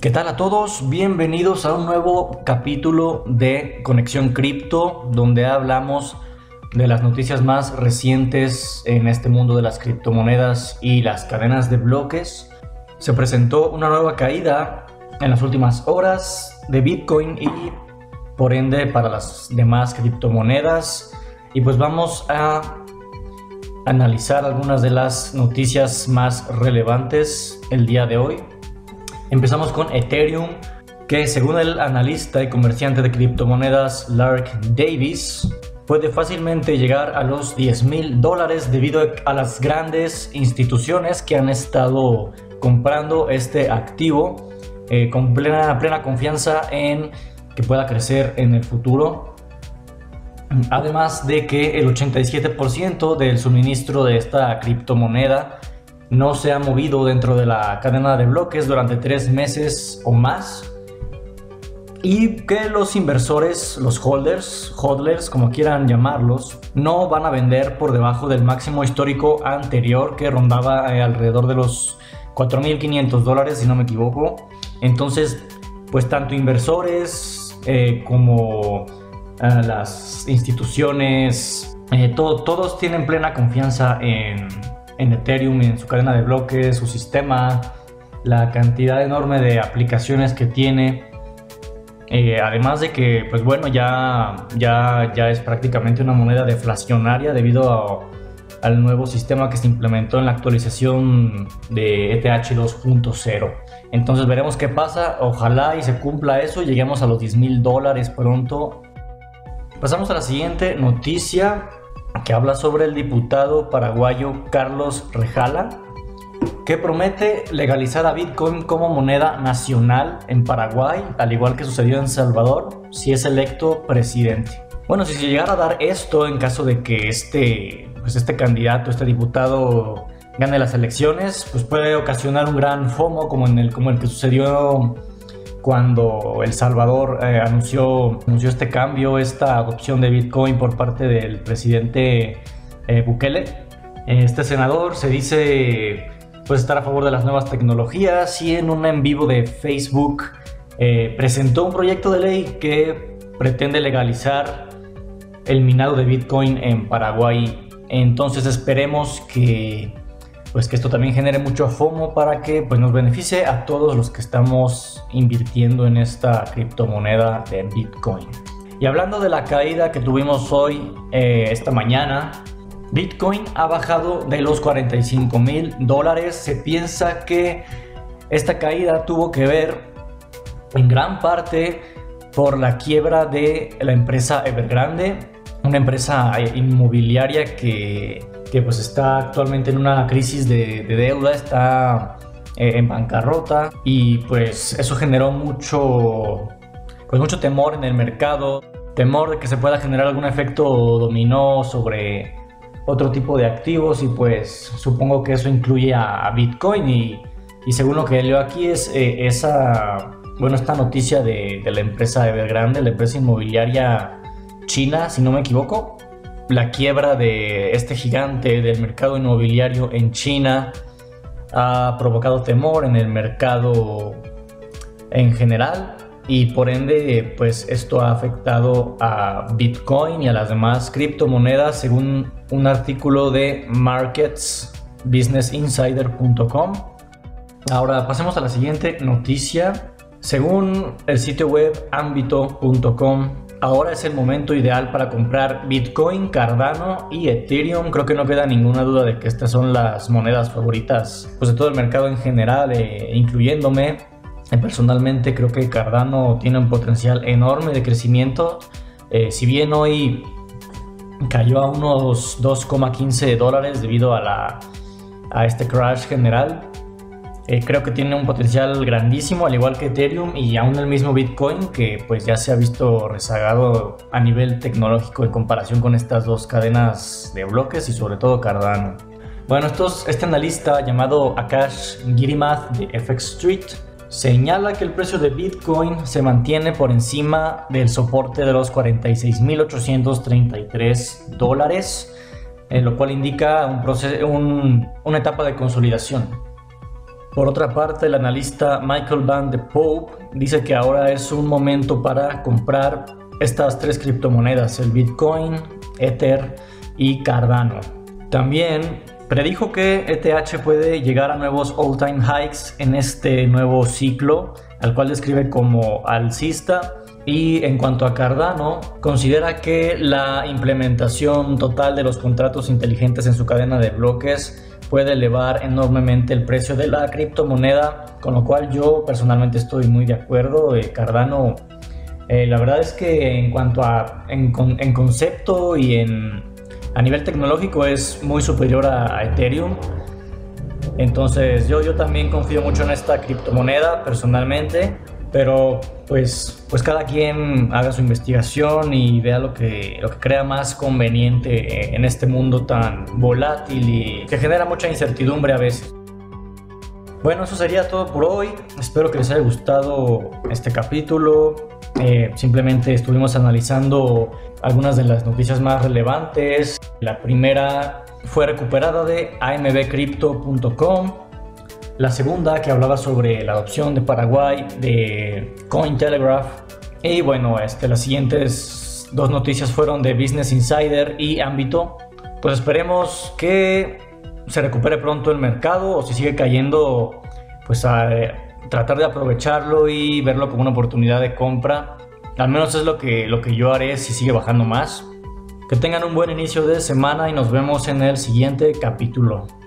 ¿Qué tal a todos? Bienvenidos a un nuevo capítulo de Conexión Cripto, donde hablamos de las noticias más recientes en este mundo de las criptomonedas y las cadenas de bloques. Se presentó una nueva caída en las últimas horas de Bitcoin y por ende para las demás criptomonedas. Y pues vamos a analizar algunas de las noticias más relevantes el día de hoy. Empezamos con Ethereum, que según el analista y comerciante de criptomonedas Lark Davis, puede fácilmente llegar a los 10 mil dólares debido a las grandes instituciones que han estado comprando este activo eh, con plena, plena confianza en que pueda crecer en el futuro. Además de que el 87% del suministro de esta criptomoneda no se ha movido dentro de la cadena de bloques durante tres meses o más y que los inversores, los holders, hodlers como quieran llamarlos, no van a vender por debajo del máximo histórico anterior que rondaba eh, alrededor de los 4.500 dólares si no me equivoco. Entonces, pues tanto inversores eh, como eh, las instituciones, todos tienen plena confianza en, en Ethereum, en su cadena de bloques, su sistema, la cantidad enorme de aplicaciones que tiene. Eh, además de que, pues bueno, ya, ya, ya es prácticamente una moneda deflacionaria debido al nuevo sistema que se implementó en la actualización de ETH 2.0. Entonces veremos qué pasa. Ojalá y se cumpla eso. Lleguemos a los 10 mil dólares pronto. Pasamos a la siguiente noticia que habla sobre el diputado paraguayo Carlos Rejala, que promete legalizar a Bitcoin como moneda nacional en Paraguay, al igual que sucedió en Salvador, si es electo presidente. Bueno, si se llegara a dar esto en caso de que este, pues este candidato, este diputado gane las elecciones, pues puede ocasionar un gran FOMO como, en el, como el que sucedió cuando El Salvador eh, anunció, anunció este cambio, esta adopción de Bitcoin por parte del presidente eh, Bukele. Este senador se dice pues, estar a favor de las nuevas tecnologías y en un en vivo de Facebook eh, presentó un proyecto de ley que pretende legalizar el minado de Bitcoin en Paraguay. Entonces esperemos que pues que esto también genere mucho FOMO para que pues, nos beneficie a todos los que estamos invirtiendo en esta criptomoneda de Bitcoin. Y hablando de la caída que tuvimos hoy, eh, esta mañana, Bitcoin ha bajado de los 45 mil dólares. Se piensa que esta caída tuvo que ver en gran parte por la quiebra de la empresa Evergrande, una empresa inmobiliaria que que pues está actualmente en una crisis de, deuda, está eh, en bancarrota y pues eso generó mucho, pues mucho temor en el mercado, temor de que se pueda generar algún efecto dominó sobre otro tipo de activos y pues supongo que eso incluye a, Bitcoin y, y, según lo que leo aquí es eh, esa, bueno, esta noticia de, de la empresa Evergrande, la empresa inmobiliaria china, si no me equivoco, la quiebra de este gigante del mercado inmobiliario en China ha provocado temor en el mercado en general y por ende pues esto ha afectado a Bitcoin y a las demás criptomonedas según un artículo de marketsbusinessinsider.com. Ahora pasemos a la siguiente noticia. Según el sitio web ambito.com, Ahora es el momento ideal para comprar Bitcoin, Cardano y Ethereum. Creo que no queda ninguna duda de que estas son las monedas favoritas pues, de todo el mercado en general, eh, incluyéndome. Eh, personalmente creo que Cardano tiene un potencial enorme de crecimiento. Eh, si bien hoy cayó a unos 2,15 dólares debido a, este crash general, eh, creo que tiene un potencial grandísimo, al igual que Ethereum y aún el mismo Bitcoin, que pues ya se ha visto rezagado a nivel tecnológico en comparación con estas dos cadenas de bloques y sobre todo Cardano. Bueno, estos, este analista llamado Akash Girimath de FX Street señala que el precio de Bitcoin se mantiene por encima del soporte de los 46.833 dólares, lo cual indica un proceso, una etapa de consolidación. Por otra parte, el analista Michael Van de Pope dice que ahora es un momento para comprar estas tres criptomonedas, el Bitcoin, Ether y Cardano. También predijo que ETH puede llegar a nuevos all-time highs en este nuevo ciclo, al cual describe como alcista. Y en cuanto a Cardano, considera que la implementación total de los contratos inteligentes en su cadena de bloques puede elevar enormemente el precio de la criptomoneda, con lo cual yo personalmente estoy muy de acuerdo. Eh, Cardano, eh, la verdad es que en cuanto a en, concepto y en, a nivel tecnológico es muy superior a, Ethereum. Entonces yo, yo también confío mucho en esta criptomoneda personalmente. Pero pues, pues cada quien haga su investigación y vea lo que, lo que crea más conveniente en este mundo tan volátil y que genera mucha incertidumbre a veces. Bueno, eso sería todo por hoy. Espero que les haya gustado este capítulo. Eh, simplemente estuvimos analizando algunas de las noticias más relevantes. La primera fue recuperada de ambcrypto.com la segunda que hablaba sobre la adopción de Paraguay de Cointelegraph. Y bueno, este, las siguientes dos noticias fueron de Business Insider y Ámbito. Pues esperemos que se recupere pronto el mercado o si sigue cayendo, pues a eh, tratar de aprovecharlo y verlo como una oportunidad de compra. Al menos es lo que, lo que yo haré si sigue bajando más. Que tengan un buen inicio de semana y nos vemos en el siguiente capítulo.